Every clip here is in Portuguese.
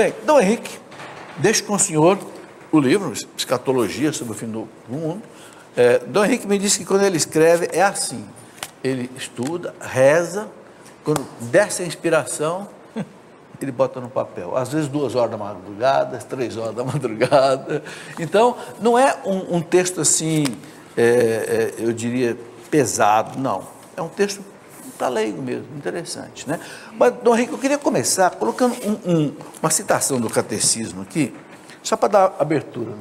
Bem, Dom Henrique, deixo com o senhor o livro, Escatologia sobre o Fim do Mundo. É, Dom Henrique me disse que quando ele escreve é assim: ele estuda, reza, quando desce a inspiração, ele bota no papel. Às vezes duas horas da madrugada, três horas da madrugada. Então, não é um, um texto assim, é, é, eu diria, pesado, não. É um texto para leigo mesmo, interessante. Né? Mas, Dom Henrique, eu queria começar colocando um, um, uma citação do catecismo aqui, só para dar abertura.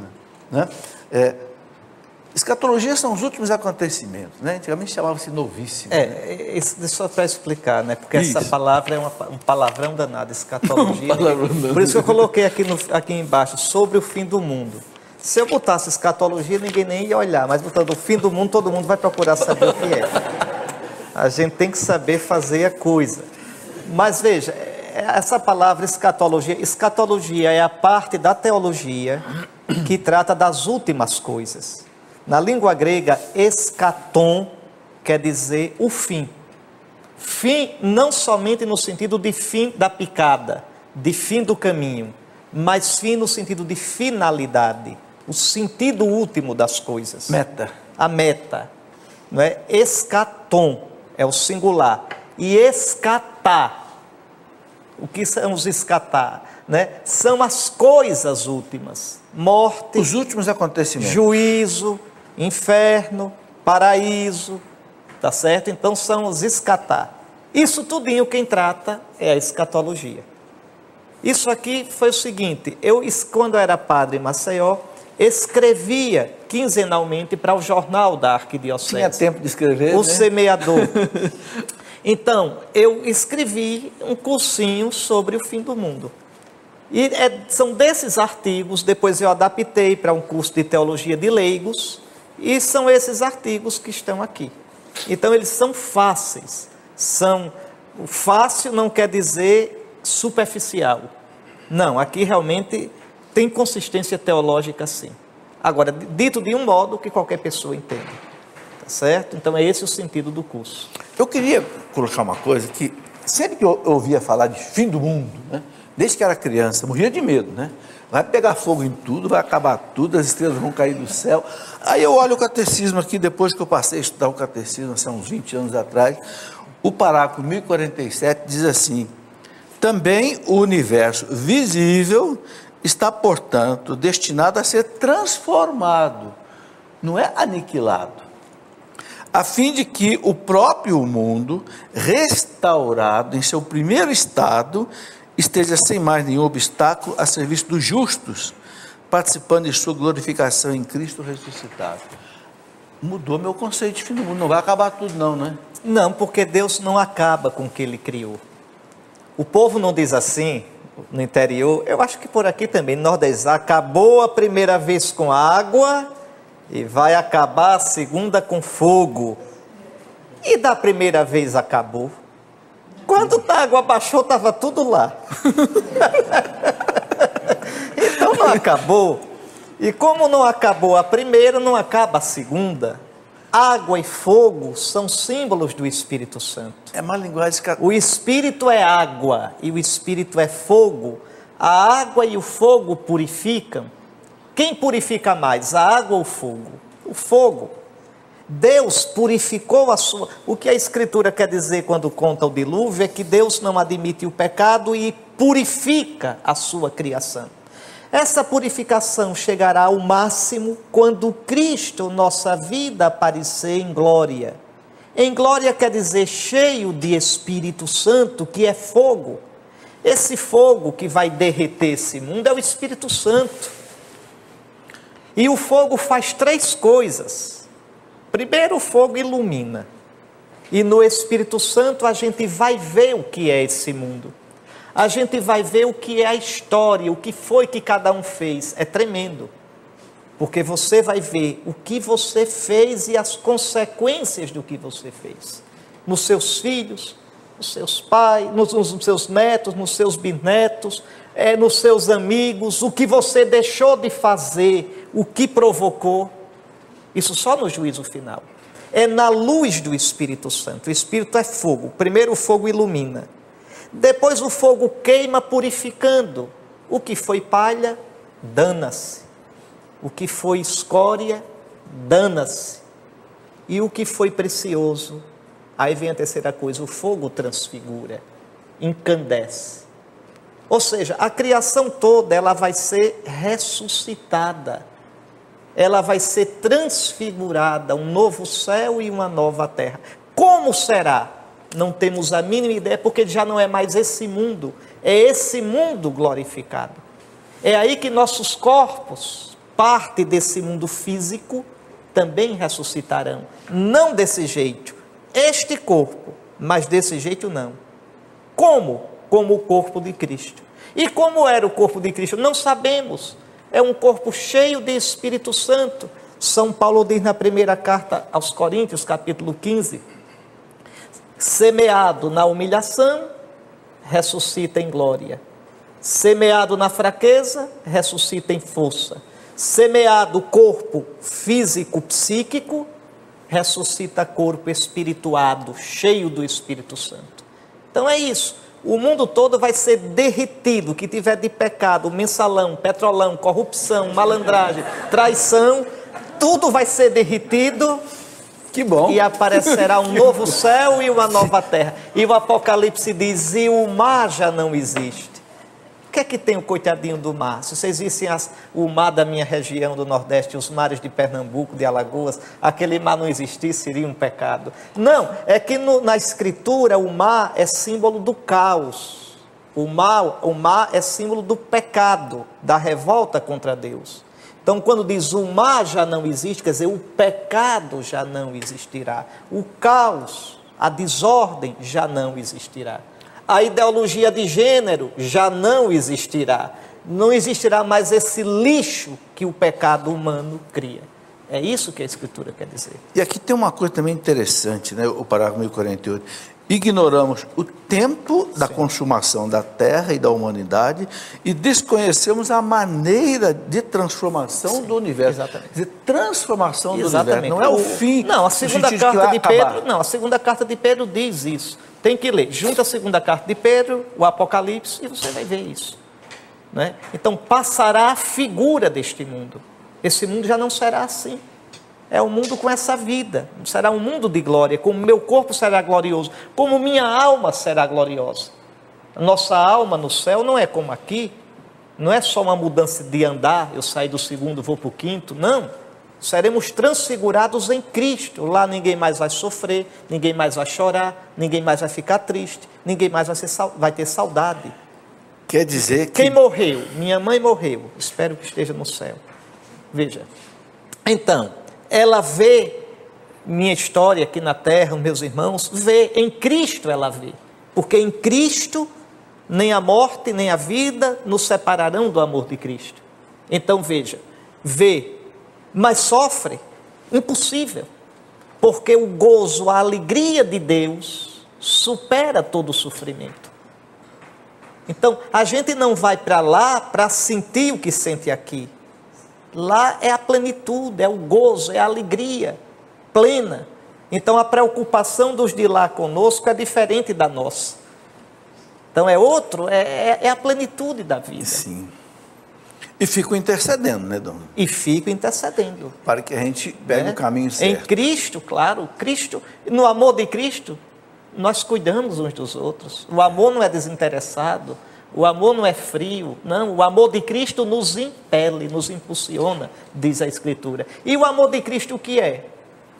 Né? É, Escatologia são os últimos acontecimentos, né? Antigamente chamava-se novíssimo. É, né? isso, só para explicar, né? Porque isso. essa palavra é uma, um palavrão danado, escatologia. um palavrão danado. Por isso que eu coloquei aqui, no, aqui embaixo, sobre o fim do mundo. Se eu botasse escatologia, ninguém nem ia olhar, mas botando o fim do mundo, todo mundo vai procurar saber o que é. A gente tem que saber fazer a coisa. Mas veja, essa palavra escatologia, escatologia é a parte da teologia que trata das últimas coisas. Na língua grega, escatom quer dizer o fim. Fim não somente no sentido de fim da picada, de fim do caminho, mas fim no sentido de finalidade, o sentido último das coisas. Meta. A meta. Não é? Escatom é o singular. E escatar. O que são os escatar? Né? São as coisas últimas. Morte. Os últimos acontecimentos. Juízo, inferno, paraíso, tá certo? Então são os escatar. Isso tudinho quem trata é a escatologia. Isso aqui foi o seguinte, eu quando eu era padre em Maceió, escrevia quinzenalmente para o jornal da Arquidiocese. Tinha tempo de escrever, O né? Semeador. então, eu escrevi um cursinho sobre o fim do mundo. E é, são desses artigos, depois eu adaptei para um curso de teologia de leigos, e são esses artigos que estão aqui. Então eles são fáceis. São fácil não quer dizer superficial. Não, aqui realmente tem consistência teológica sim. Agora, dito de um modo que qualquer pessoa entenda. Tá certo? Então é esse o sentido do curso. Eu queria colocar uma coisa que sempre que eu ouvia falar de fim do mundo, né? desde que era criança, morria de medo, né? Vai pegar fogo em tudo, vai acabar tudo, as estrelas vão cair do céu. Aí eu olho o catecismo aqui, depois que eu passei a estudar o catecismo, há uns 20 anos atrás, o parágrafo 1047 diz assim: também o universo visível está, portanto, destinado a ser transformado, não é aniquilado, a fim de que o próprio mundo, restaurado em seu primeiro estado, esteja sem mais nenhum obstáculo a serviço dos justos, participando de sua glorificação em Cristo ressuscitado. Mudou meu conceito de fim do mundo. Não vai acabar tudo, não, né? Não, porque Deus não acaba com o que ele criou. O povo não diz assim no interior, eu acho que por aqui também, no Nordeste, acabou a primeira vez com água e vai acabar a segunda com fogo. E da primeira vez acabou. Quando a água baixou, estava tudo lá. então não acabou. E como não acabou a primeira, não acaba a segunda. Água e fogo são símbolos do Espírito Santo. É uma linguagem. O Espírito é água e o Espírito é fogo. A água e o fogo purificam. Quem purifica mais, a água ou o fogo? O fogo. Deus purificou a sua. O que a Escritura quer dizer quando conta o dilúvio é que Deus não admite o pecado e purifica a sua criação. Essa purificação chegará ao máximo quando Cristo, nossa vida, aparecer em glória. Em glória quer dizer cheio de Espírito Santo, que é fogo. Esse fogo que vai derreter esse mundo é o Espírito Santo. E o fogo faz três coisas. Primeiro, o fogo ilumina. E no Espírito Santo a gente vai ver o que é esse mundo. A gente vai ver o que é a história, o que foi que cada um fez. É tremendo. Porque você vai ver o que você fez e as consequências do que você fez. Nos seus filhos, nos seus pais, nos, nos seus netos, nos seus bisnetos, é, nos seus amigos, o que você deixou de fazer, o que provocou. Isso só no juízo final. É na luz do Espírito Santo. O Espírito é fogo. Primeiro o fogo ilumina. Depois o fogo queima purificando. O que foi palha, dana-se. O que foi escória, dana-se. E o que foi precioso, aí vem a terceira coisa: o fogo transfigura, encandece. Ou seja, a criação toda ela vai ser ressuscitada. Ela vai ser transfigurada, um novo céu e uma nova terra. Como será? Não temos a mínima ideia, porque já não é mais esse mundo, é esse mundo glorificado. É aí que nossos corpos, parte desse mundo físico, também ressuscitarão. Não desse jeito, este corpo, mas desse jeito não. Como? Como o corpo de Cristo. E como era o corpo de Cristo? Não sabemos. É um corpo cheio de Espírito Santo. São Paulo diz na primeira carta aos Coríntios, capítulo 15: semeado na humilhação, ressuscita em glória. Semeado na fraqueza, ressuscita em força. Semeado corpo físico, psíquico, ressuscita corpo espirituado, cheio do Espírito Santo. Então é isso. O mundo todo vai ser derretido, que tiver de pecado, mensalão, petrolão, corrupção, malandragem, traição, tudo vai ser derretido. Que bom. E aparecerá um novo céu e uma nova terra. E o Apocalipse diz: e o mar já não existe. O que é que tem o coitadinho do mar? Se vocês vissem as, o mar da minha região do Nordeste, os mares de Pernambuco, de Alagoas, aquele mar não existisse, seria um pecado. Não, é que no, na Escritura o mar é símbolo do caos. O mar, o mar é símbolo do pecado, da revolta contra Deus. Então, quando diz o mar já não existe, quer dizer, o pecado já não existirá. O caos, a desordem já não existirá a ideologia de gênero já não existirá. Não existirá mais esse lixo que o pecado humano cria. É isso que a Escritura quer dizer. E aqui tem uma coisa também interessante, né? o parágrafo 1048. Ignoramos o tempo da Sim. consumação da terra e da humanidade e desconhecemos a maneira de transformação Sim, do universo. Exatamente. Dizer, transformação exatamente. do universo. Não é o, fim. Não, a segunda carta de Pedro, não, a segunda carta de Pedro diz isso. Tem que ler. Junta a segunda carta de Pedro, o Apocalipse, e você vai ver isso. Né? Então passará a figura deste mundo. Esse mundo já não será assim. É um mundo com essa vida. Será um mundo de glória. Como meu corpo será glorioso. Como minha alma será gloriosa. Nossa alma no céu não é como aqui. Não é só uma mudança de andar. Eu saio do segundo, vou para o quinto. Não seremos transfigurados em Cristo. Lá ninguém mais vai sofrer, ninguém mais vai chorar, ninguém mais vai ficar triste, ninguém mais vai, ser, vai ter saudade. Quer dizer que. Quem morreu? Minha mãe morreu. Espero que esteja no céu. Veja. Então, ela vê minha história aqui na terra, meus irmãos, vê, em Cristo ela vê. Porque em Cristo, nem a morte, nem a vida nos separarão do amor de Cristo. Então veja, vê mas sofre. Impossível. Porque o gozo, a alegria de Deus supera todo o sofrimento. Então, a gente não vai para lá para sentir o que sente aqui. Lá é a plenitude, é o gozo, é a alegria plena. Então, a preocupação dos de lá conosco é diferente da nossa. Então, é outro, é, é, é a plenitude da vida. Sim. E fico intercedendo, né, Dom? E fico intercedendo. Para que a gente pegue é? o caminho certo. Em Cristo, claro, Cristo, no amor de Cristo, nós cuidamos uns dos outros. O amor não é desinteressado, o amor não é frio, não. O amor de Cristo nos impele, nos impulsiona, diz a Escritura. E o amor de Cristo o que é?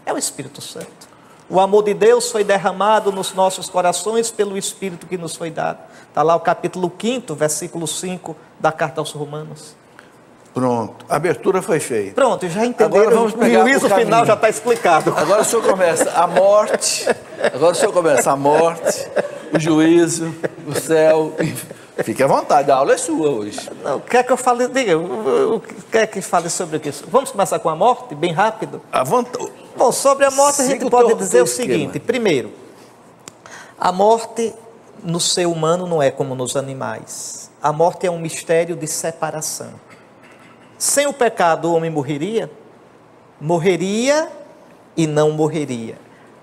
É o Espírito Santo. O amor de Deus foi derramado nos nossos corações pelo Espírito que nos foi dado. Está lá o capítulo 5, versículo 5 da carta aos Romanos. Pronto, a abertura foi feita. Pronto, já entenderam. Agora vamos pegar o juízo final já está explicado. Agora o senhor começa a morte, agora o senhor começa a morte, o juízo, o céu. Fique à vontade, a aula é sua hoje. Não, quer que eu fale, diga, quer que fale sobre isso? Vamos começar com a morte, bem rápido? A vontade. Bom, sobre a morte Siga a gente pode dizer o seguinte: primeiro, a morte no ser humano não é como nos animais. A morte é um mistério de separação. Sem o pecado, o homem morreria? Morreria e não morreria.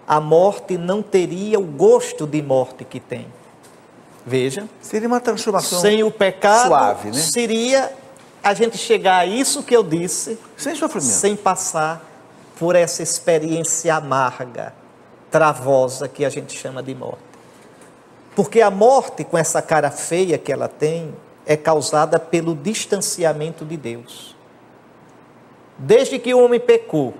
A morte não teria o gosto de morte que tem. Veja. Seria uma transformação Sem o pecado, suave, né? seria a gente chegar a isso que eu disse, Sem sofrimento. sem passar por essa experiência amarga, travosa que a gente chama de morte. Porque a morte, com essa cara feia que ela tem, é causada pelo distanciamento de Deus. Desde que o homem pecou,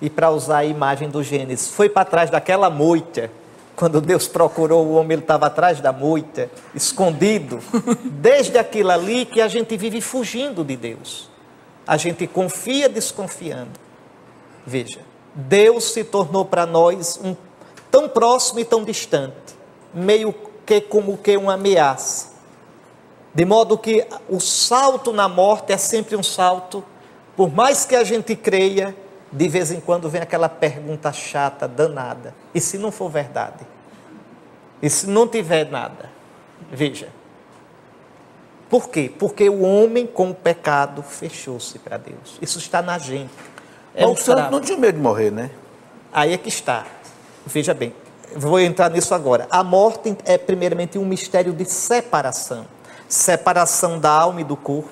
e para usar a imagem do Gênesis, foi para trás daquela moita, quando Deus procurou o homem, ele estava atrás da moita, escondido. Desde aquilo ali que a gente vive fugindo de Deus. A gente confia desconfiando. Veja, Deus se tornou para nós um, tão próximo e tão distante, meio que como que uma ameaça. De modo que o salto na morte é sempre um salto, por mais que a gente creia, de vez em quando vem aquela pergunta chata, danada. E se não for verdade? E se não tiver nada? Veja. Por quê? Porque o homem com o pecado fechou-se para Deus. Isso está na gente. É Mas o santo não tinha medo de morrer, né? Aí é que está. Veja bem, vou entrar nisso agora. A morte é primeiramente um mistério de separação. Separação da alma e do corpo,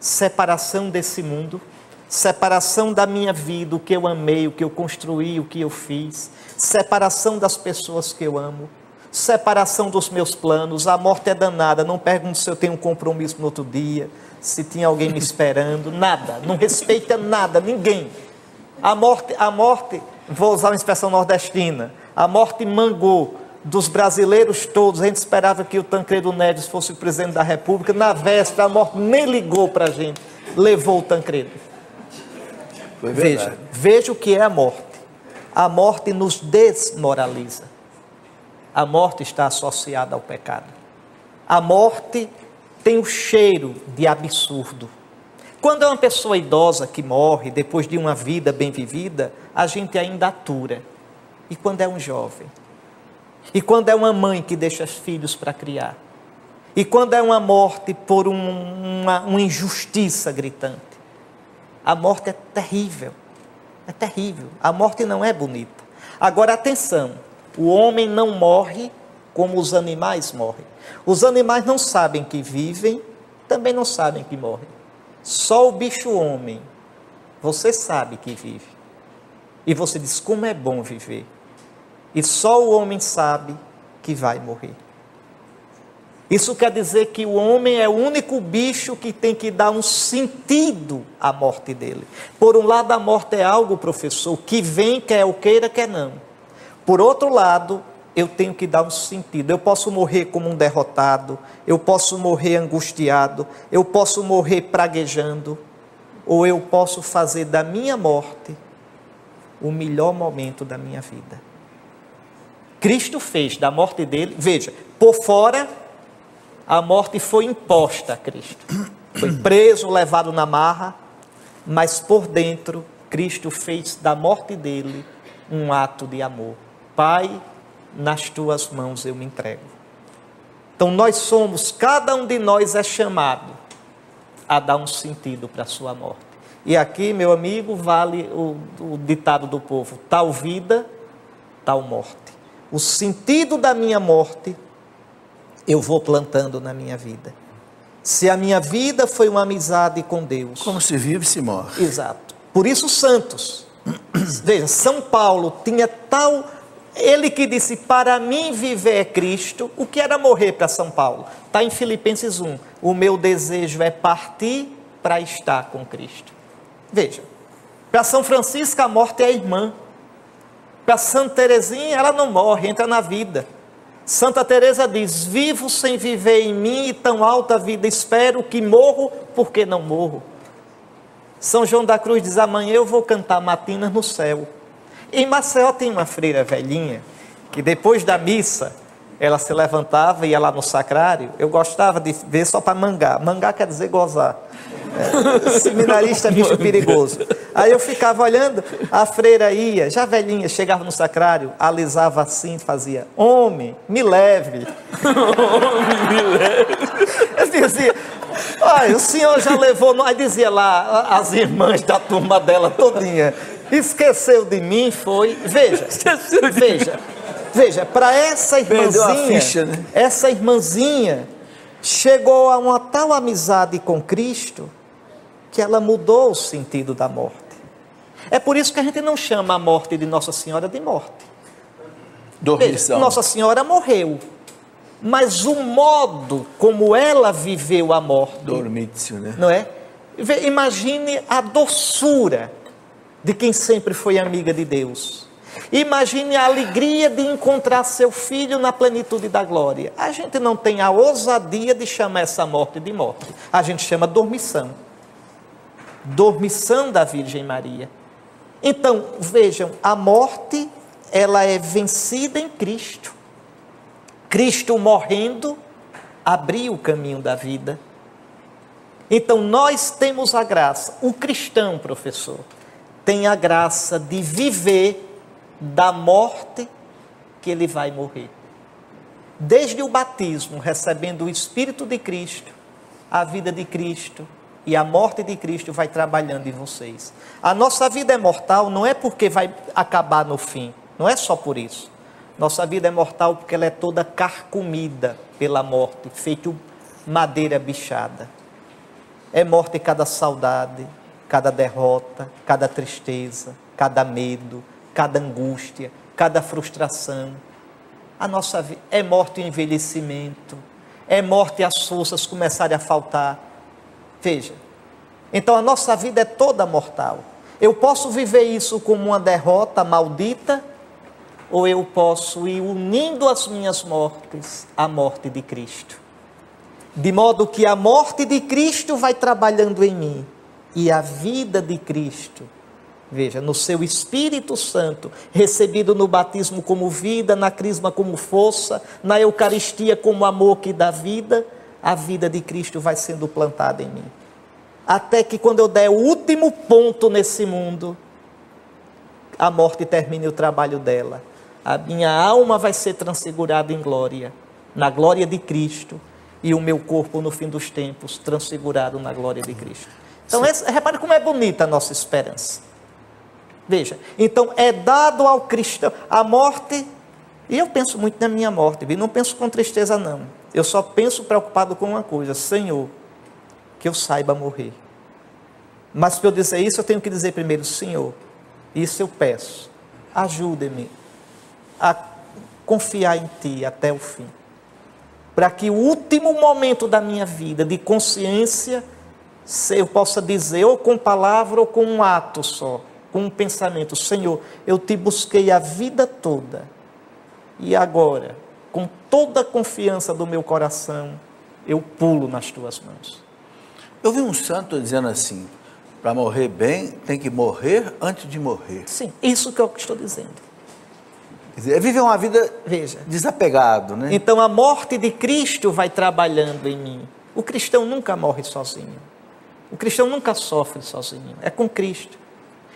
separação desse mundo, separação da minha vida, o que eu amei, o que eu construí, o que eu fiz, separação das pessoas que eu amo, separação dos meus planos. A morte é danada. Não pergunto se eu tenho um compromisso no outro dia, se tinha alguém me esperando, nada. Não respeita nada, ninguém. A morte, a morte, vou usar uma expressão nordestina, a morte mangou dos brasileiros todos. A gente esperava que o Tancredo Neves fosse o presidente da República. Na véspera, a morte nem ligou para a gente, levou o Tancredo. Foi Veja, verdade. veja o que é a morte. A morte nos desmoraliza. A morte está associada ao pecado. A morte tem o cheiro de absurdo. Quando é uma pessoa idosa que morre depois de uma vida bem vivida, a gente ainda atura. E quando é um jovem? E quando é uma mãe que deixa os filhos para criar? E quando é uma morte por um- uma, uma injustiça gritante? A morte é terrível. É terrível. A morte não é bonita. Agora, atenção: o homem não morre como os animais morrem. Os animais não sabem que vivem, também não sabem que morrem. Só o bicho homem, você sabe que vive. E você diz: como é bom viver. E só o homem sabe que vai morrer. Isso quer dizer que o homem é o único bicho que tem que dar um sentido à morte dele. Por um lado, a morte é algo, professor, que vem, quer eu queira, quer não. Por outro lado, eu tenho que dar um sentido. Eu posso morrer como um derrotado, eu posso morrer angustiado, eu posso morrer praguejando, ou eu posso fazer da minha morte o melhor momento da minha vida. Cristo fez da morte dele, veja, por fora a morte foi imposta a Cristo. Foi preso, levado na marra, mas por dentro Cristo fez da morte dele um ato de amor. Pai, nas tuas mãos eu me entrego. Então nós somos, cada um de nós é chamado a dar um sentido para a sua morte. E aqui, meu amigo, vale o, o ditado do povo: tal vida, tal morte. O sentido da minha morte eu vou plantando na minha vida. Se a minha vida foi uma amizade com Deus. Como se vive, se morre. Exato. Por isso, os santos. Veja, São Paulo tinha tal. Ele que disse: Para mim viver é Cristo. O que era morrer para São Paulo? Está em Filipenses 1. O meu desejo é partir para estar com Cristo. Veja, para São Francisco a morte é a irmã. Para Santa Teresinha ela não morre, entra na vida. Santa Teresa diz: Vivo sem viver em mim e tão alta vida espero que morro porque não morro. São João da Cruz diz: Amanhã eu vou cantar matinas no céu. Em Maceió tem uma freira velhinha que depois da missa ela se levantava e ia lá no sacrário. Eu gostava de ver só para mangar. Mangar quer dizer gozar. É, seminarista é bicho perigoso. Aí eu ficava olhando, a freira ia, já velhinha, chegava no sacrário, alisava assim, fazia: Homem, me leve. Me leve. Eu dizia, olha, o senhor já levou. Aí dizia lá, as irmãs da turma dela todinha. Esqueceu de mim, foi. Veja, Esqueceu de veja. Veja, para essa irmãzinha, ficha, né? essa irmãzinha chegou a uma tal amizade com Cristo que ela mudou o sentido da morte. É por isso que a gente não chama a morte de Nossa Senhora de morte. Dormição. Nossa Senhora morreu, mas o modo como ela viveu a morte Dormício, né? não é? Imagine a doçura de quem sempre foi amiga de Deus. Imagine a alegria de encontrar seu filho na plenitude da glória. A gente não tem a ousadia de chamar essa morte de morte. A gente chama dormição. Dormição da Virgem Maria. Então, vejam, a morte, ela é vencida em Cristo. Cristo morrendo abriu o caminho da vida. Então nós temos a graça, o cristão, professor, tem a graça de viver da morte que ele vai morrer. Desde o batismo, recebendo o Espírito de Cristo, a vida de Cristo e a morte de Cristo vai trabalhando em vocês. A nossa vida é mortal não é porque vai acabar no fim, não é só por isso. Nossa vida é mortal porque ela é toda carcomida pela morte, feito madeira bichada. É morte cada saudade, cada derrota, cada tristeza, cada medo, cada angústia, cada frustração. A nossa vida é morte o envelhecimento, é morte as forças começarem a faltar. Veja, então a nossa vida é toda mortal. Eu posso viver isso como uma derrota maldita, ou eu posso ir unindo as minhas mortes à morte de Cristo. De modo que a morte de Cristo vai trabalhando em mim e a vida de Cristo, veja, no seu Espírito Santo, recebido no batismo como vida, na crisma como força, na Eucaristia como amor que dá vida, a vida de Cristo vai sendo plantada em mim. Até que quando eu der o último ponto nesse mundo, a morte termine o trabalho dela. A minha alma vai ser transfigurada em glória, na glória de Cristo, e o meu corpo no fim dos tempos transfigurado na glória de Cristo. Então, essa, repare como é bonita a nossa esperança. Veja, então é dado ao cristão a morte, e eu penso muito na minha morte, não penso com tristeza, não. Eu só penso preocupado com uma coisa: Senhor, que eu saiba morrer. Mas para eu dizer isso, eu tenho que dizer primeiro: Senhor, isso eu peço, ajude-me a confiar em Ti até o fim. Para que o último momento da minha vida de consciência, eu possa dizer, ou com palavra ou com um ato só, com um pensamento: Senhor, eu te busquei a vida toda, e agora, com toda a confiança do meu coração, eu pulo nas tuas mãos. Eu vi um santo dizendo assim: para morrer bem, tem que morrer antes de morrer. Sim, isso que eu estou dizendo. Quer dizer, é viver uma vida Veja. desapegado, né? Então a morte de Cristo vai trabalhando em mim. O cristão nunca morre sozinho. O cristão nunca sofre sozinho. É com Cristo.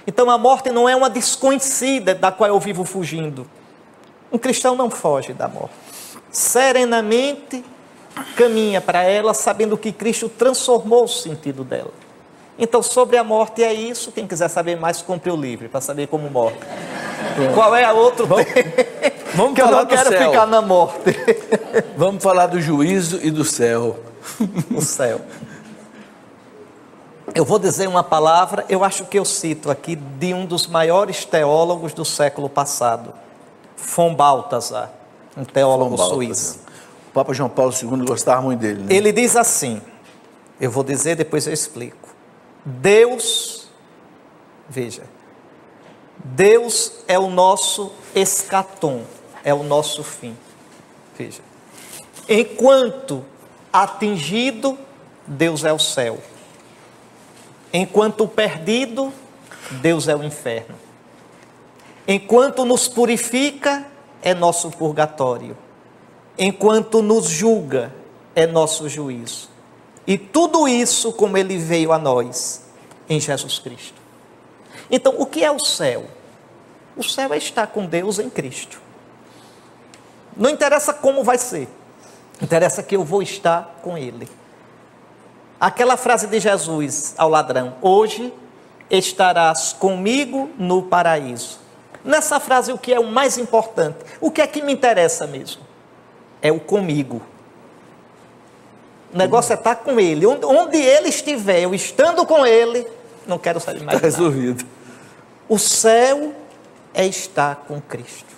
Então a morte não é uma desconhecida da qual eu vivo fugindo. Um cristão não foge da morte. Serenamente caminha para ela, sabendo que Cristo transformou o sentido dela. Então, sobre a morte é isso. Quem quiser saber mais, compre o livro para saber como morre. Qual é a outro Vamos- vamos que eu não quero céu. ficar na morte. Vamos falar do juízo e do céu. o céu. Eu vou dizer uma palavra, eu acho que eu cito aqui, de um dos maiores teólogos do século passado, von Balthasar, um teólogo suíço. O Papa João Paulo II gostava muito dele, né? Ele diz assim, eu vou dizer, depois eu explico. Deus, veja, Deus é o nosso escatom, é o nosso fim. Veja, enquanto atingido, Deus é o céu. Enquanto perdido, Deus é o inferno. Enquanto nos purifica, é nosso purgatório. Enquanto nos julga, é nosso juízo. E tudo isso como ele veio a nós em Jesus Cristo. Então, o que é o céu? O céu é estar com Deus em Cristo. Não interessa como vai ser, interessa que eu vou estar com Ele. Aquela frase de Jesus ao ladrão: Hoje estarás comigo no paraíso. Nessa frase, o que é o mais importante? O que é que me interessa mesmo? É o comigo. O negócio é estar com ele. Onde, onde ele estiver, eu estando com ele, não quero saber mais. Está resolvido. O céu é estar com Cristo.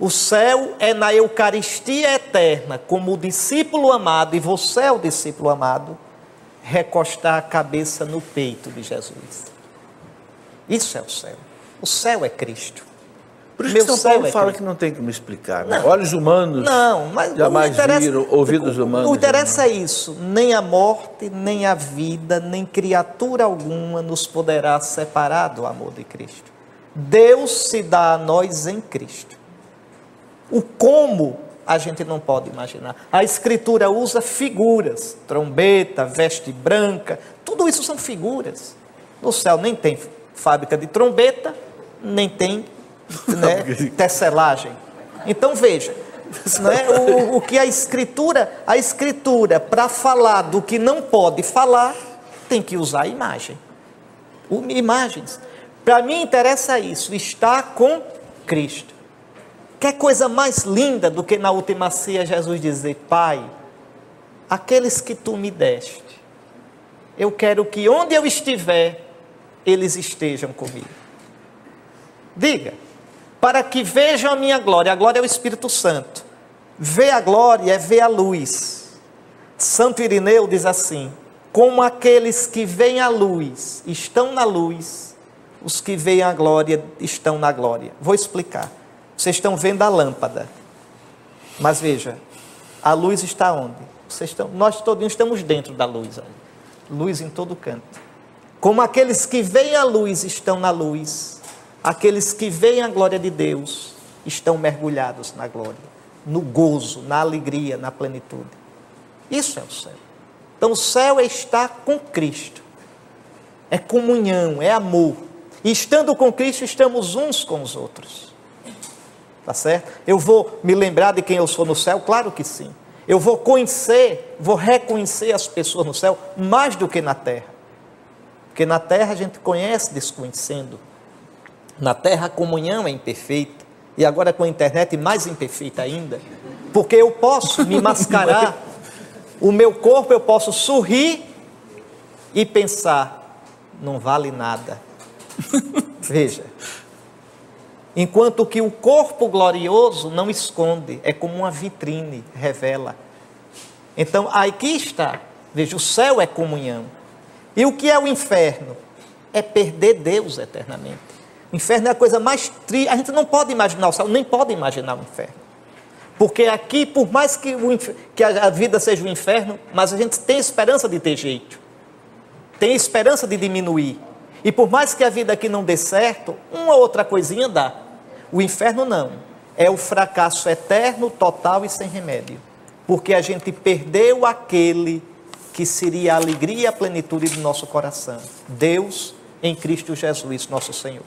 O céu é na Eucaristia eterna, como o discípulo amado, e você é o discípulo amado, recostar a cabeça no peito de Jesus. Isso é o céu. O céu é Cristo. Por isso Meu que São céu Paulo é fala Cristo. que não tem como explicar. Né? Olhos humanos Não, mas jamais viram, ouvidos humanos. Não interessa isso. Nem a morte, nem a vida, nem criatura alguma nos poderá separar do amor de Cristo. Deus se dá a nós em Cristo. O como a gente não pode imaginar. A Escritura usa figuras, trombeta, veste branca, tudo isso são figuras. No céu nem tem fábrica de trombeta, nem tem né, tecelagem. Então veja, né, o, o que a Escritura, a Escritura para falar do que não pode falar, tem que usar imagem. O- Imagens. Para mim interessa isso, estar com Cristo. Quer coisa mais linda do que na última ceia Jesus dizer: Pai, aqueles que tu me deste, eu quero que onde eu estiver, eles estejam comigo. Diga, para que vejam a minha glória, a glória é o Espírito Santo. Ver a glória é ver a luz. Santo Irineu diz assim: como aqueles que veem a luz estão na luz, os que veem a glória estão na glória. Vou explicar. Vocês estão vendo a lâmpada. Mas veja, a luz está onde? Vocês estão, nós todos estamos dentro da luz. Luz em todo canto. Como aqueles que veem a luz estão na luz, aqueles que veem a glória de Deus estão mergulhados na glória, no gozo, na alegria, na plenitude. Isso é o céu. Então o céu é estar com Cristo. É comunhão, é amor. E estando com Cristo, estamos uns com os outros. Tá certo? Eu vou me lembrar de quem eu sou no céu? Claro que sim. Eu vou conhecer, vou reconhecer as pessoas no céu mais do que na terra. Porque na terra a gente conhece desconhecendo. Na terra a comunhão é imperfeita. E agora com a internet mais imperfeita ainda. Porque eu posso me mascarar. O meu corpo eu posso sorrir e pensar, não vale nada. Veja. Enquanto que o corpo glorioso não esconde, é como uma vitrine, revela. Então, aqui está. Veja, o céu é comunhão. E o que é o inferno? É perder Deus eternamente. O inferno é a coisa mais triste. A gente não pode imaginar o céu, nem pode imaginar o inferno. Porque aqui, por mais que, o inf- que a vida seja um inferno, mas a gente tem esperança de ter jeito. Tem esperança de diminuir. E por mais que a vida aqui não dê certo, uma outra coisinha dá. O inferno não. É o fracasso eterno, total e sem remédio. Porque a gente perdeu aquele que seria a alegria e a plenitude do nosso coração. Deus em Cristo Jesus, nosso Senhor.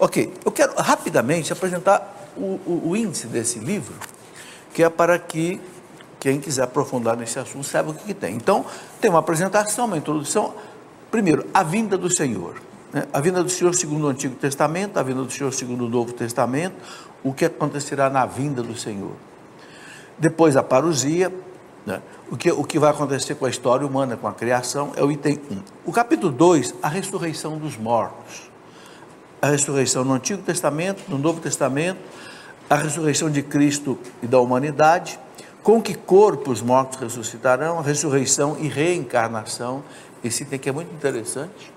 Ok, eu quero rapidamente apresentar o, o- o índice desse livro, que é para que quem quiser aprofundar nesse assunto saiba o que, que tem. Então, tem uma apresentação, uma introdução. Primeiro, a vinda do Senhor. né? A vinda do Senhor segundo o Antigo Testamento, a vinda do Senhor segundo o Novo Testamento, o que acontecerá na vinda do Senhor. Depois a parousia, né? o, que, o que vai acontecer com a história humana, com a criação, é o item 1. O capítulo 2, a ressurreição dos mortos. A ressurreição no Antigo Testamento, no Novo Testamento, a ressurreição de Cristo e da humanidade, com que corpo os mortos ressuscitarão, a ressurreição e reencarnação. Esse item aqui é muito interessante.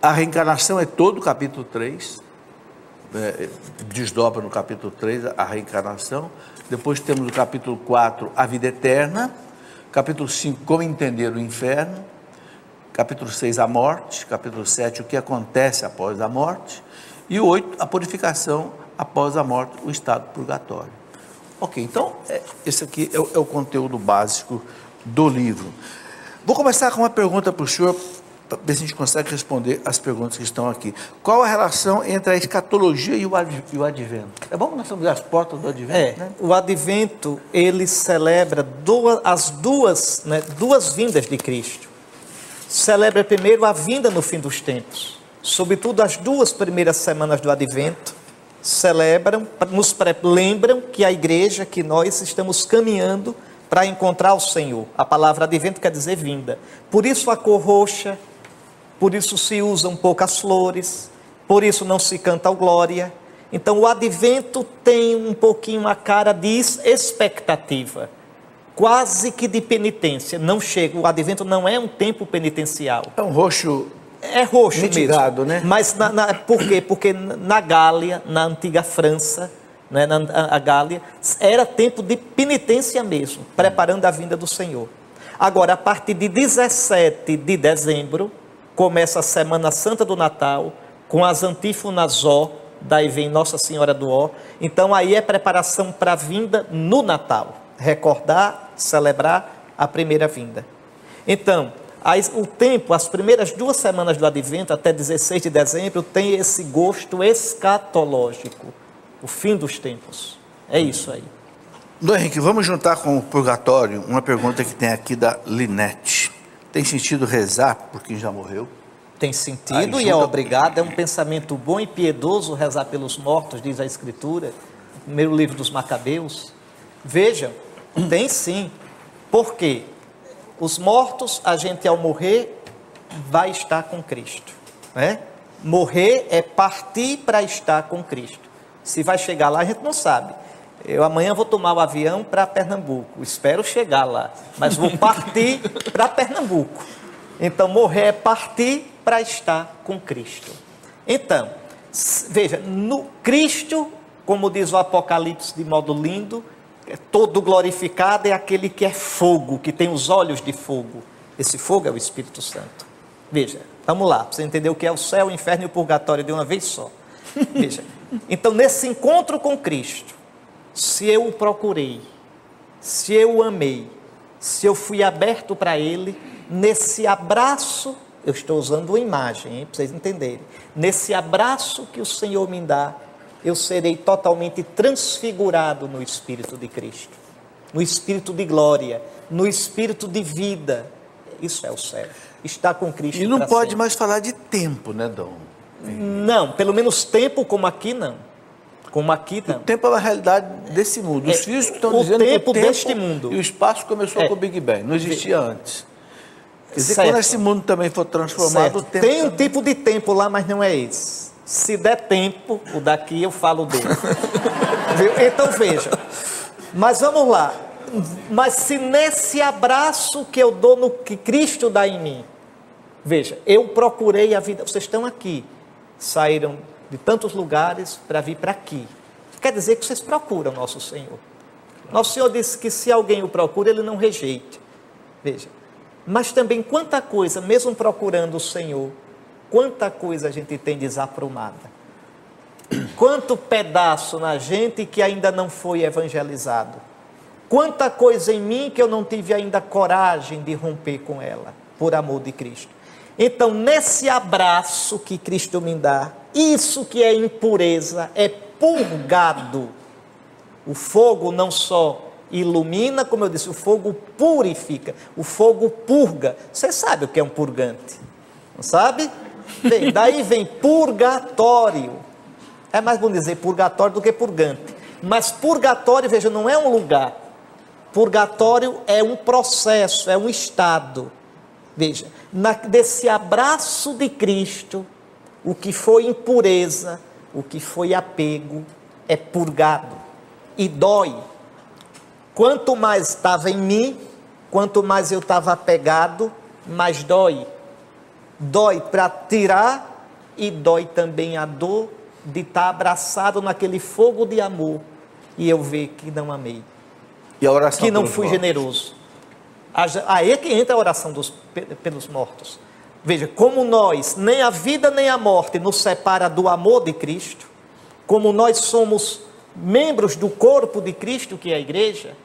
A reencarnação é todo o capítulo 3, é, desdobra no capítulo 3 a reencarnação. Depois temos o capítulo 4, a vida eterna. Capítulo 5, como entender o inferno. Capítulo 6, a morte. Capítulo 7, o que acontece após a morte. E o 8, a purificação após a morte, o estado purgatório. Ok, então, é, esse aqui é o, é o conteúdo básico do livro. Vou começar com uma pergunta para o senhor, para ver se a gente consegue responder as perguntas que estão aqui. Qual a relação entre a escatologia e o, ad- e o advento? É bom que nós estamos às portas do advento, É, né? o advento, ele celebra duas, as duas, né, duas vindas de Cristo. Celebra primeiro a vinda no fim dos tempos. sobretudo as duas primeiras semanas do Advento, celebram, nos lembram que a igreja, que nós estamos caminhando para encontrar o Senhor. A palavra advento quer dizer vinda. Por isso a cor roxa, por isso se usam poucas flores, por isso não se canta o glória. Então o advento tem um pouquinho a cara de expectativa, quase que de penitência. Não chega, o advento não é um tempo penitencial. É um roxo É roxo Mitigado, mesmo. né? Mas na, na- por quê? Porque na Gália, na antiga França, né, na a Gália, era tempo de penitência mesmo, preparando a vinda do Senhor. Agora, a partir de 17 de dezembro, começa a Semana Santa do Natal, com as antífonas Ó, daí vem Nossa Senhora do Ó. Então, aí é preparação para a vinda no Natal. Recordar, celebrar a primeira vinda. Então, o tempo, as primeiras duas semanas do Advento, até 16 de dezembro, tem esse gosto escatológico, o fim dos tempos. É isso aí. Dom Henrique, vamos juntar com o purgatório uma pergunta que tem aqui da Linete. Tem sentido rezar por quem já morreu? Tem sentido e Ajuda- é obrigado, é um pensamento bom e piedoso rezar pelos mortos, diz a Escritura, no primeiro livro dos Macabeus. Vejam, tem sim. Por quê? Os mortos, a gente ao morrer, vai estar com Cristo. Né? Morrer é partir para estar com Cristo. Se vai chegar lá, a gente não sabe. Eu amanhã vou tomar o avião para Pernambuco. Espero chegar lá, mas vou partir para Pernambuco. Então, morrer é partir para estar com Cristo. Então, veja, no Cristo, como diz o Apocalipse de modo lindo, todo glorificado é aquele que é fogo, que tem os olhos de fogo. Esse fogo é o Espírito Santo. Veja, vamos lá, para você entender o que é o céu, o inferno e o purgatório de uma vez só. Veja, então nesse encontro com Cristo, se eu o procurei, se eu o amei, se eu fui aberto para Ele, nesse abraço, eu estou usando uma imagem, hein, para vocês entenderem. Nesse abraço que o Senhor me dá, eu serei totalmente transfigurado no Espírito de Cristo, no Espírito de glória, no Espírito de vida. Isso é o céu. Está com Cristo. E não pode sempre. mais falar de tempo, né, Dom? Não, pelo menos tempo como aqui não. Como aqui não. O tempo é uma realidade desse mundo. Os É, físicos estão o dizendo que tempo o tempo deste mundo. e o espaço começou É. com o Big Bang, não existia antes. Quer dizer, Certo. quando esse mundo também for transformado, Certo. o tempo Tem um também- tipo de tempo lá, mas não é esse. Se der tempo, o daqui eu falo dele. Então veja. Mas vamos lá. Mas se nesse abraço que eu dou no que Cristo dá em mim, veja, eu procurei a vida. Vocês estão aqui, saíram de tantos lugares para vir para aqui. Quer dizer que vocês procuram nosso Senhor. Nosso Senhor disse que se alguém o procura, ele não rejeite. Veja, mas também quanta coisa, mesmo procurando o Senhor, quanta coisa a gente tem desaprumada. Quanto pedaço na gente que ainda não foi evangelizado. Quanta coisa em mim que eu não tive ainda coragem de romper com ela, por amor de Cristo. Então, nesse abraço que Cristo me dá, isso que é impureza é purgado. O fogo não só ilumina, como eu disse, o fogo purifica, o fogo purga. Você sabe o que é um purgante? Não sabe? Bem, daí vem purgatório. É mais bom dizer purgatório do que purgante. Mas purgatório, veja, não é um lugar. Purgatório é um processo, é um estado. Veja, na, desse abraço de Cristo, o que foi impureza, o que foi apego, é purgado e dói. Quanto mais estava em mim, quanto mais eu estava apegado, mais dói. Dói para tirar e dói também a dor de estar abraçado naquele fogo de amor e eu ver que não amei, E a oração que não fui mortos? generoso. Aí é que entra a oração dos, pe- pelos mortos. Veja, como nós, nem a vida nem a morte nos separa do amor de Cristo, como nós somos membros do corpo de Cristo, que é a igreja,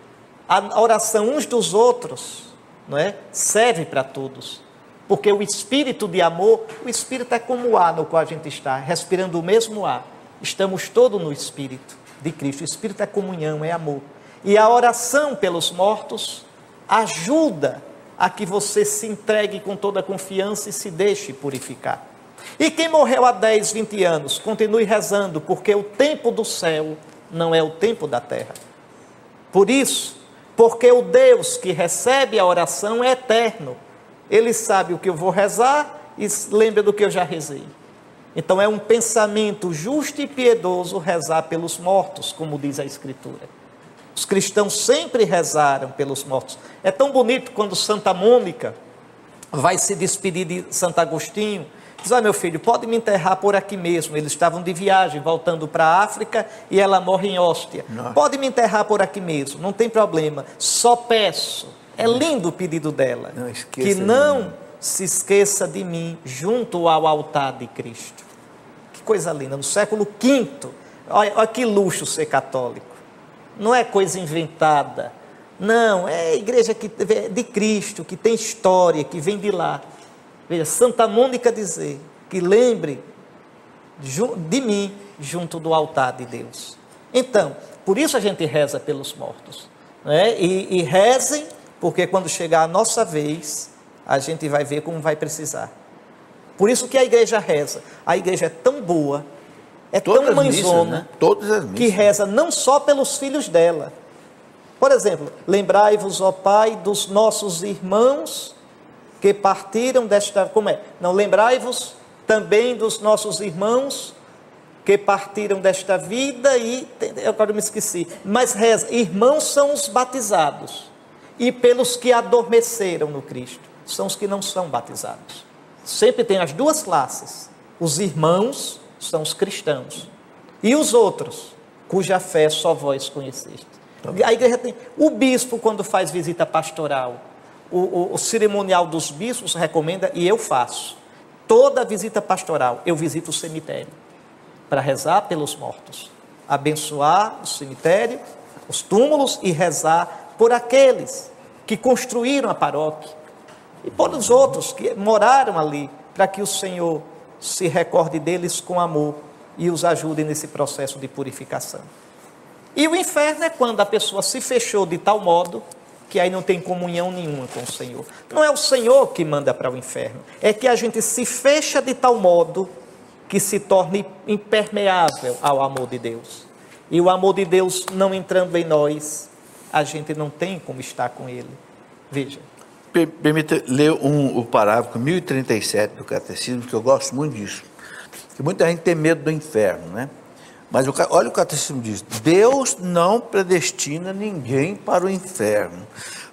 a oração uns dos outros não é? serve para todos. Porque o espírito de amor, o espírito é como o ar no qual a gente está, respirando o mesmo ar. Estamos todos no espírito de Cristo. O espírito é comunhão, é amor. E a oração pelos mortos ajuda a que você se entregue com toda confiança e se deixe purificar. E quem morreu há 10, 20 anos, continue rezando, porque o tempo do céu não é o tempo da terra. Por isso, porque o Deus que recebe a oração é eterno. Ele sabe o que eu vou rezar e lembra do que eu já rezei. Então é um pensamento justo e piedoso rezar pelos mortos, como diz a Escritura. Os cristãos sempre rezaram pelos mortos. É tão bonito quando Santa Mônica vai se despedir de Santo Agostinho. Diz: ah, meu filho, pode me enterrar por aqui mesmo. Eles estavam de viagem, voltando para a África, e ela morre em Hóstia. Não. Pode me enterrar por aqui mesmo, não tem problema. Só peço. É lindo o pedido dela. Não que não se esqueça de mim junto ao altar de Cristo. Que coisa linda. No século V, olha, olha que luxo ser católico. Não é coisa inventada. Não, é a igreja que, de Cristo, que tem história, que vem de lá. Veja, Santa Mônica dizer que lembre de mim junto do altar de Deus. Então, por isso a gente reza pelos mortos. Né? E, e rezem, porque quando chegar a nossa vez, a gente vai ver como vai precisar. Por isso que a igreja reza. A igreja é tão boa, é Todas tão mãezona, missas, né? que reza não só pelos filhos dela. Por exemplo, lembrai-vos, ó Pai, dos nossos irmãos que partiram desta. Como é? Não, lembrai-vos também dos nossos irmãos que partiram desta vida e. Eu agora me esqueci. Mas reza, irmãos são os batizados. E pelos que adormeceram no Cristo, são os que não são batizados. Sempre tem as duas classes. Os irmãos são os cristãos. E os outros, cuja fé só vós conheceste. Tá a igreja tem. O bispo, quando faz visita pastoral, o, o, o cerimonial dos bispos recomenda, e eu faço. Toda visita pastoral, eu visito o cemitério para rezar pelos mortos, abençoar o cemitério, os túmulos e rezar por aqueles que construíram a paróquia e por os outros que moraram ali, para que o Senhor se recorde deles com amor e os ajude nesse processo de purificação. E o inferno é quando a pessoa se fechou de tal modo que aí não tem comunhão nenhuma com o Senhor. Não é o Senhor que manda para o inferno, é que a gente se fecha de tal modo que se torne impermeável ao amor de Deus. E o amor de Deus não entrando em nós, a gente não tem como estar com Ele. Veja. Permita ler um, o parágrafo 1037 do Catecismo, que eu gosto muito disso. Que muita gente tem medo do inferno, né? Mas o, olha o catecismo diz: Deus não predestina ninguém para o inferno.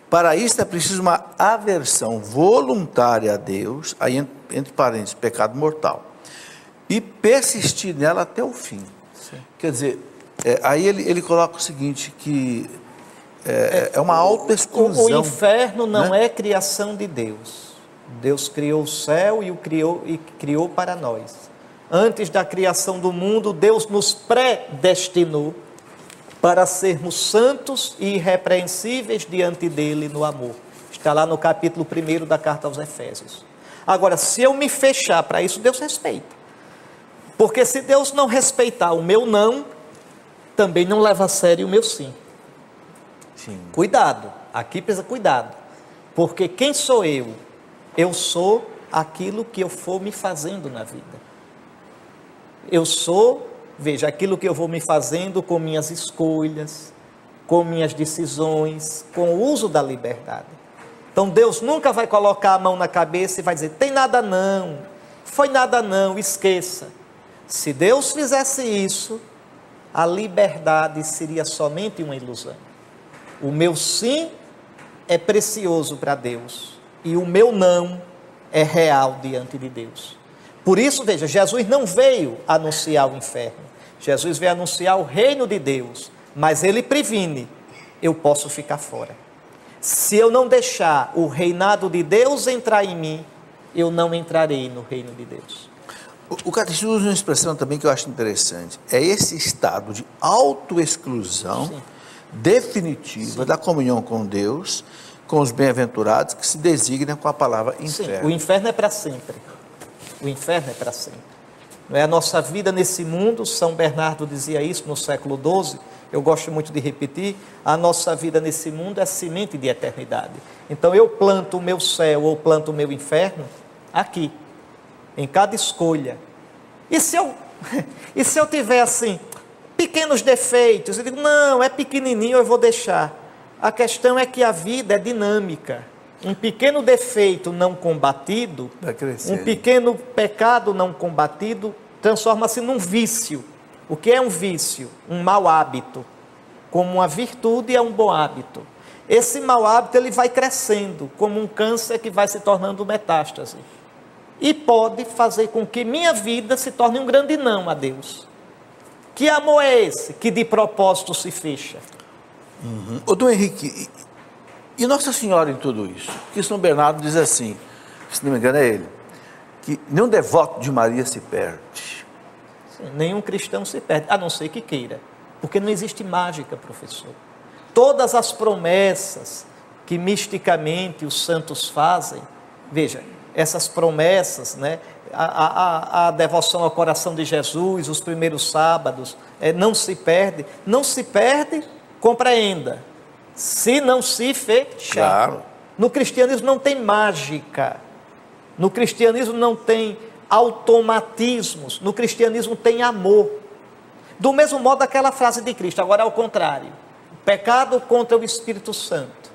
Para isso é preciso uma aversão voluntária a Deus, aí entre parênteses, pecado mortal, e persistir nela até o fim. Sim. Quer dizer, é, aí ele, ele coloca o seguinte: que é, é uma autoexclusão. O, o inferno não né? é criação de Deus. Deus criou o céu e o criou, e criou para nós. Antes da criação do mundo, Deus nos predestinou para sermos santos e irrepreensíveis diante dele no amor. Está lá no capítulo 1 da carta aos Efésios. Agora, se eu me fechar para isso, Deus respeita. Porque se Deus não respeitar o meu não, também não leva a sério o meu sim. Sim. Cuidado, aqui precisa cuidado. Porque quem sou eu? Eu sou aquilo que eu for me fazendo na vida. Eu sou, veja, aquilo que eu vou me fazendo com minhas escolhas, com minhas decisões, com o uso da liberdade. Então Deus nunca vai colocar a mão na cabeça e vai dizer: tem nada não, foi nada não, esqueça. Se Deus fizesse isso, a liberdade seria somente uma ilusão. O meu sim é precioso para Deus e o meu não é real diante de Deus. Por isso, veja, Jesus não veio anunciar o inferno. Jesus veio anunciar o reino de Deus, mas ele previne: eu posso ficar fora. Se eu não deixar o reinado de Deus entrar em mim, eu não entrarei no reino de Deus. O, o catecismo usa uma expressão também que eu acho interessante. É esse estado de autoexclusão definitiva Sim. da comunhão com Deus, com os bem-aventurados, que se designa com a palavra inferno. Sim, o inferno é para sempre. O inferno é para sempre. Não é a nossa vida nesse mundo, São Bernardo dizia isso no século XII, eu gosto muito de repetir, a nossa vida nesse mundo é semente de eternidade. Então eu planto o meu céu ou planto o meu inferno aqui. em cada escolha. E se eu, e se eu tiver assim, pequenos defeitos, eu digo, não, é pequenininho, eu vou deixar. A questão é que a vida é dinâmica. Um pequeno defeito não combatido, um pequeno pecado não combatido, transforma-se num vício. O que é um vício? Um mau hábito. Como uma virtude é um bom hábito. Esse mau hábito ele vai crescendo, como um câncer que vai se tornando metástase. E pode fazer com que minha vida se torne um grande não a Deus. Que amor é esse que de propósito se fecha? Uhum. Ô, Dom Henrique, e, Nossa Senhora em tudo isso? Porque São Bernardo diz assim, se não me engano é ele, que nenhum devoto de Maria se perde. Sim, nenhum cristão se perde, a não ser que queira. Porque não existe mágica, professor todas as promessas que misticamente os santos fazem, veja, essas promessas, né? A, a, a, devoção ao coração de Jesus, os primeiros sábados, é, não se perde, não se perde, compreenda, se não se fechar. Claro. No cristianismo não tem mágica, no cristianismo não tem automatismos, no cristianismo tem amor. Do mesmo modo aquela frase de Cristo, agora ao contrário. Pecado contra o Espírito Santo.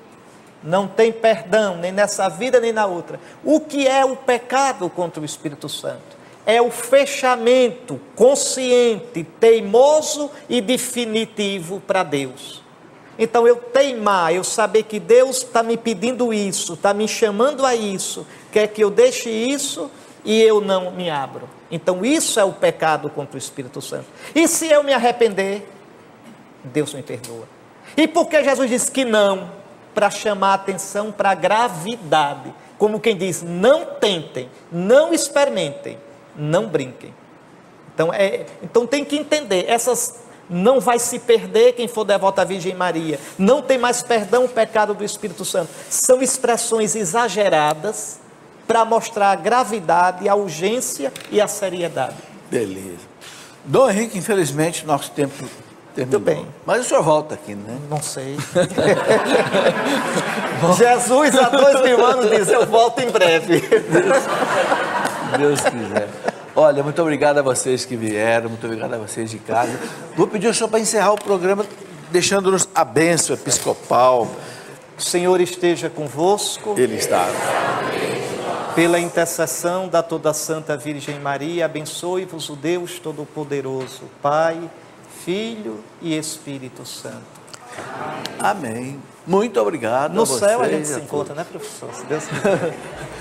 Não tem perdão, nem nessa vida, nem na outra. O que é o pecado contra o Espírito Santo? É o fechamento consciente, teimoso e definitivo para Deus. Então eu teimar, eu saber que Deus está me pedindo isso, está me chamando a isso, quer que eu deixe isso e eu não me abro. Então isso é o pecado contra o Espírito Santo. E se eu me arrepender, Deus me perdoa. E por que Jesus disse que não? Para chamar a atenção para a gravidade. Como quem diz, não tentem, não experimentem, não brinquem. Então, é, então tem que entender, essas não vai se perder quem for devoto à Virgem Maria. Não tem mais perdão o pecado do Espírito Santo. São expressões exageradas para mostrar a gravidade, a urgência e a seriedade. Beleza. Dom Henrique, infelizmente, nosso tempo Terminou. Muito bem. Mas o senhor volta aqui, né? Não sei. Jesus, há dois mil anos, diz: Eu volto em breve. Deus, Deus quiser. Olha, muito obrigado a vocês que vieram, muito obrigado a vocês de casa. Vou pedir ao senhor para encerrar o programa, deixando-nos a bênção episcopal. O Senhor esteja convosco. Ele está. Pela intercessão da toda Santa Virgem Maria, abençoe-vos o Deus Todo-Poderoso, Pai Filho e Espírito Santo. Amém. Muito obrigado. No céu a gente se encontra, né, professor? Se Deus quiser.